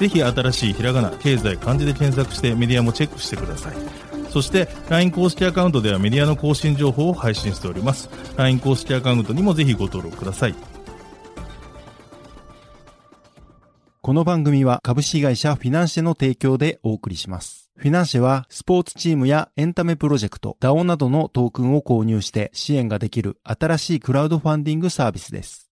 ぜひあたらしいひらがな経済漢字で検索してメディアもチェックしてくださいそして LINE 公式アカウントではメディアの更新情報を配信しております LINE 公式アカウントにもぜひご登録くださいこの番組は株式会社フィナンシェの提供でお送りします。フィナンシェはスポーツチームやエンタメプロジェクト、DAO などのトークンを購入して支援ができる新しいクラウドファンディングサービスです。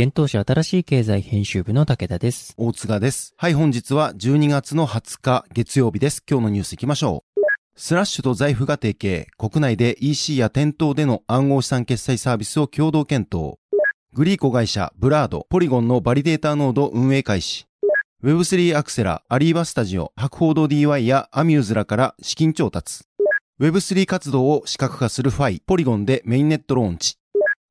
幻冬舎あたらしい経済編集部の武田です。大塚です。はい、本日は12月の20日月曜日です。今日のニュース行きましょう。スラッシュと Zaif が提携。国内で EC や店頭での暗号資産決済サービスを共同検討。グリー子会社、 BLRD、ポリゴンのバリデータノード運営開始。Web3 アクセラ、 Arriba Studio、博報堂 DY やアミューズらから資金調達。Web3 活動を視覚化するファイ、ポリゴンでメインネットローンチ。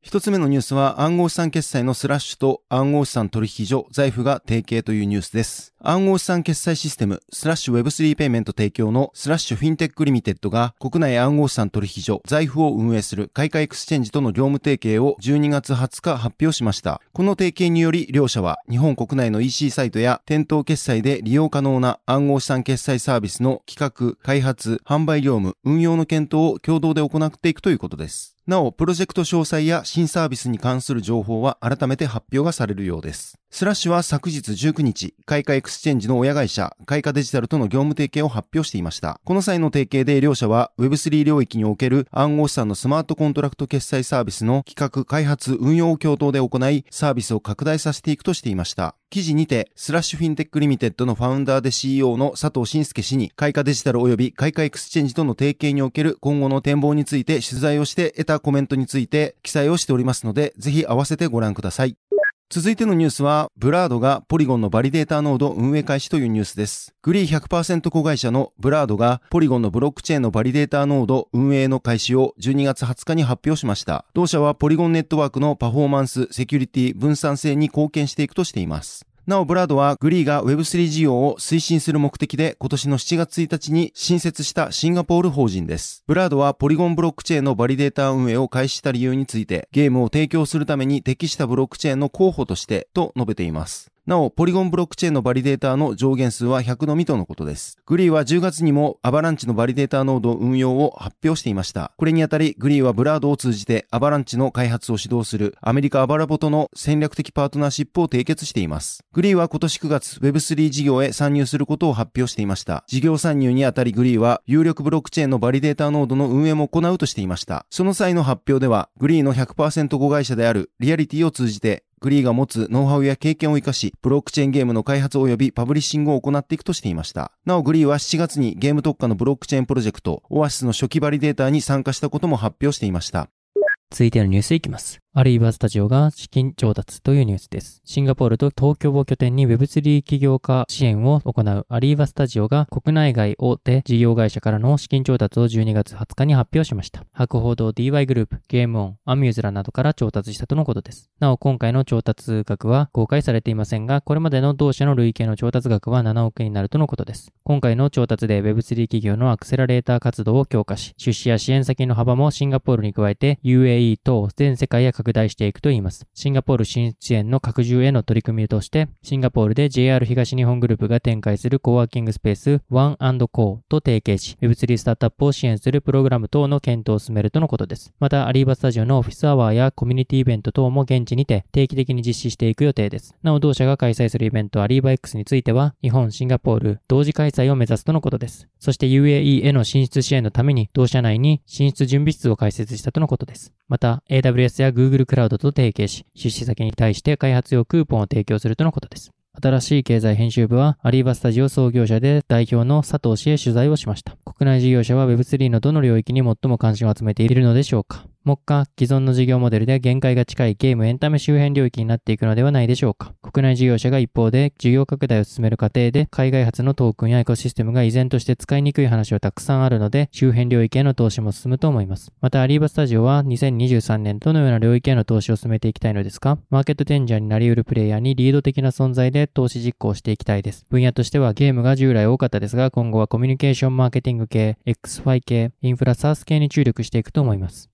一つ目のニュースは暗号資産決済のスラッシュと暗号資産取引所 Zaif が提携というニュースです。暗号資産決済システムスラッシュ Web3 ペイメント提供のスラッシュフィンテックリミテッドが国内暗号資産取引所 Zaif を運営するカイカエクスチェンジとの業務提携を12月20日発表しました。この提携により両社は日本国内の EC サイトや店頭決済で利用可能な暗号資産決済サービスの企画、開発、販売業務、運用の検討を共同で行っていくということです。なお、プロジェクト詳細や新サービスに関する情報は改めて発表がされるようです。スラッシュは昨日19日、カイカエクスチェンジの親会社、カイカデジタルとの業務提携を発表していました。この際の提携で両社は Web3 領域における暗号資産のスマートコントラクト決済サービスの企画、開発、運用を共同で行い、サービスを拡大させていくとしていました。記事にて、 Slash Fintech Limited のファウンダーで CEO の佐藤慎介氏に、カイカデジタル及びカイカエクスチェンジとの提携における今後の展望について取材をして得たコメントについて記載をしておりますので、ぜひ合わせてご覧ください。続いてのニュースは、 BLRD がポリゴンのバリデータノード運営開始というニュースです。グリー100%子会社の BLRD がポリゴンのブロックチェーンのバリデータノード運営の開始を12月20日に発表しました。同社はポリゴンネットワークのパフォーマンス、セキュリティ、分散性に貢献していくとしています。なお、 BLRD はグリーが Web3 事業を推進する目的で今年の7月1日に新設したシンガポール法人です。 BLRD はポリゴンブロックチェーンのバリデータ運営を開始した理由について、ゲームを提供するために適したブロックチェーンの候補としてと述べています。なお、ポリゴンブロックチェーンのバリデーターの上限数は100のみとのことです。グリーは10月にもアバランチのバリデーターノード運用を発表していました。これにあたり、グリーは BLRD を通じてアバランチの開発を主導するアメリカ Ava Labs との戦略的パートナーシップを締結しています。グリーは今年9月 Web3 事業へ参入することを発表していました。事業参入にあたりグリーは有力ブロックチェーンのバリデーターノードの運営も行うとしていました。その際の発表では、グリーの100%子会社であるリアリティを通じてグリーが持つノウハウや経験を生かし、ブロックチェーンゲームの開発及びパブリッシングを行っていくとしていました。なお、グリーは7月にゲーム特化のブロックチェーンプロジェクト、オアシスの初期バリデータに参加したことも発表していました。続いてのニュースいきます。アリーバスタジオが資金調達というニュースです。シンガポールと東京を拠点に Web3 起業家支援を行うアリーバスタジオが国内外大手事業会社からの資金調達を12月20日に発表しました。博報堂 DY グループ、ゲームオン、アミューズラなどから調達したとのことです。なお、今回の調達額は公開されていませんが、これまでの同社の累計の調達額は7億円になるとのことです。今回の調達で Web3 企業のアクセラレーター活動を強化し、出資や支援先の幅もシンガポールに加えて UAE 等全世界へ拡大していくといいます。シンガポール進出支援の拡充への取り組みとして、シンガポールで JR 東日本グループが展開するコワーキングスペース One&Co と提携し、Web3 スタートアップを支援するプログラム等の検討を進めるとのことです。また、アリーバスタジオのオフィスアワーやコミュニティイベント等も現地にて定期的に実施していく予定です。なお、同社が開催するイベントアリーバ X については、日本、シンガポール同時開催を目指すとのことです。そして UAE への進出支援のために、同社内に進出準備室を開設したとのことです。また、AWS や Google クラウドと提携し、出資先に対して開発用クーポンを提供するとのことです。新しい経済編集部は、アリーバスタジオ創業者で代表の佐藤氏へ取材をしました。国内事業者は Web3 のどの領域に最も関心を集めているのでしょうか目下、既存の事業モデルで限界が近いゲームエンタメ周辺領域になっていくのではないでしょうか。国内事業者が一方で事業拡大を進める過程で海外発のトークンやエコシステムが依然として使いにくい話はたくさんあるので周辺領域への投資も進むと思います。またアリーバスタジオは2023年どのような領域への投資を進めていきたいのですかマーケットチェンジャーになり得るプレイヤーにリード的な存在で投資実行していきたいです。分野としてはゲームが従来多かったですが今後はコミュニケーションマーケティング系、XY 系、インフラサース系に注力していくと思います。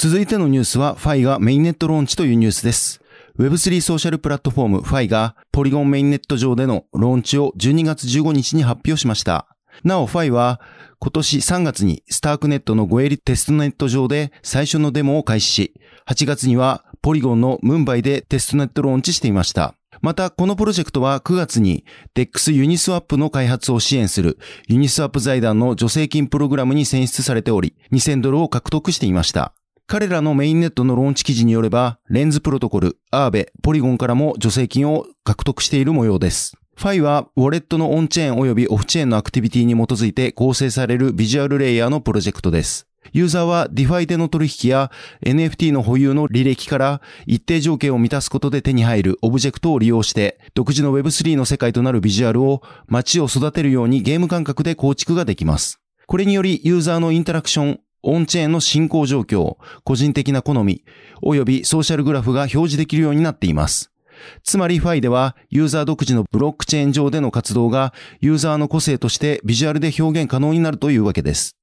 続いてのニュースは、ファイがメインネットローンチというニュースです。Web3 ソーシャルプラットフォームファイがポリゴンメインネット上でのローンチを12月15日に発表しました。なお、ファイは今年3月に StarkNet のゴエリテストネット上で最初のデモを開始し、8月にはポリゴンのムンバイでテストネットローンチしていました。また、このプロジェクトは9月に DEX Uniswap の開発を支援する Uniswap 財団の助成金プログラムに選出されており、2000ドルを獲得していました。彼らのメインネットのローンチ記事によれば、 Lens Protocol、Aave、ポリゴンからも助成金を獲得している模様です。ファイは、ウォレットのオンチェーン及びオフチェーンのアクティビティに基づいて構成されるビジュアルレイヤーのプロジェクトです。ユーザーは DeFi での取引や NFT の保有の履歴から一定条件を満たすことで手に入るオブジェクトを利用して独自の Web3 の世界となるビジュアルを街を育てるようにゲーム感覚で構築ができます。これによりユーザーのインタラクション、オンチェーンの進行状況、個人的な好み、及びソーシャルグラフが表示できるようになっています。つまりファイではユーザー独自のブロックチェーン上での活動がユーザーの個性としてビジュアルで表現可能になるというわけです。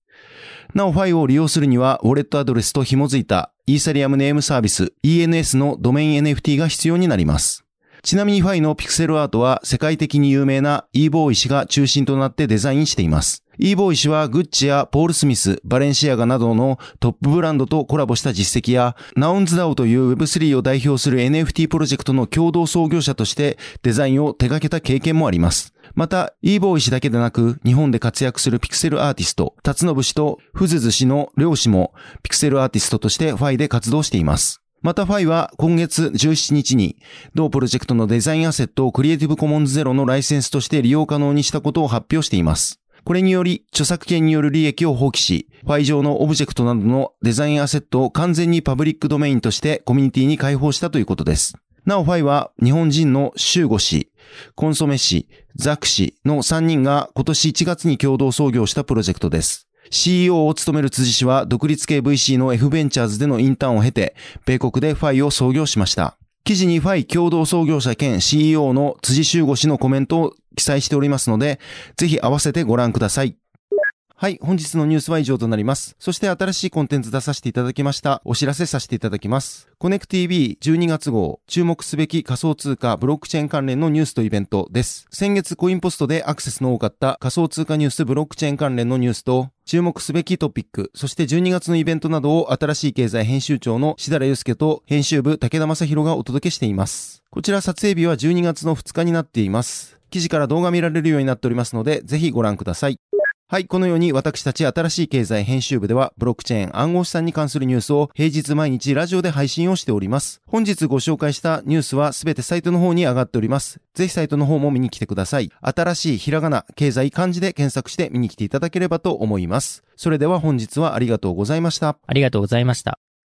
なおファイを利用するにはウォレットアドレスと紐づいたイーサリアムネームサービス ENS のドメイン NFT が必要になります。ちなみにファイのピクセルアートは世界的に有名な e ボーイ氏が中心となってデザインしています。e ボーイ氏はグッチやポール・スミス、バレンシアガなどのトップブランドとコラボした実績や、 Nouns DAO という Web3 を代表する NFT プロジェクトの共同創業者としてデザインを手掛けた経験もあります。また、e ボーイ氏だけでなく、日本で活躍するピクセルアーティスト、辰信氏とフズズ氏の両氏もピクセルアーティストとしてファイで活動しています。またファイは今月17日に同プロジェクトのデザインアセットをクリエイティブコモンズゼロのライセンスとして利用可能にしたことを発表しています。これにより著作権による利益を放棄し、ファイ上のオブジェクトなどのデザインアセットを完全にパブリックドメインとしてコミュニティに開放したということです。なおファイは日本人のシューゴ氏、コンソメ氏、ザク氏の3人が今年1月に共同創業したプロジェクトです。CEO を務める辻氏は独立系 VC の F ベンチャーズでのインターンを経て、米国でファイを創業しました。記事にファイ共同創業者兼 CEO の辻修吾氏のコメントを記載しておりますので、ぜひ合わせてご覧ください。はい、本日のニュースは以上となります。そして新しいコンテンツ出させていただきました。お知らせさせていただきます。 CONNECTV 12月号、注目すべき仮想通貨ブロックチェーン関連のニュースとイベントです。先月コインポストでアクセスの多かった仮想通貨ニュースブロックチェーン関連のニュースと、注目すべきトピック、そして12月のイベントなどを新しい経済編集長の志田祐介と編集部武田正宏がお届けしています。こちら撮影日は12月の2日になっています。記事から動画見られるようになっておりますので、ぜひご覧ください。はい、このように私たち新しい経済編集部ではブロックチェーン暗号資産に関するニュースを平日毎日ラジオで配信をしております。本日ご紹介したニュースはすべてサイトの方に上がっております。ぜひサイトの方も見に来てください。新しいひらがな、経済漢字で検索して見に来ていただければと思います。それでは本日はありがとうございました。ありがとうございました。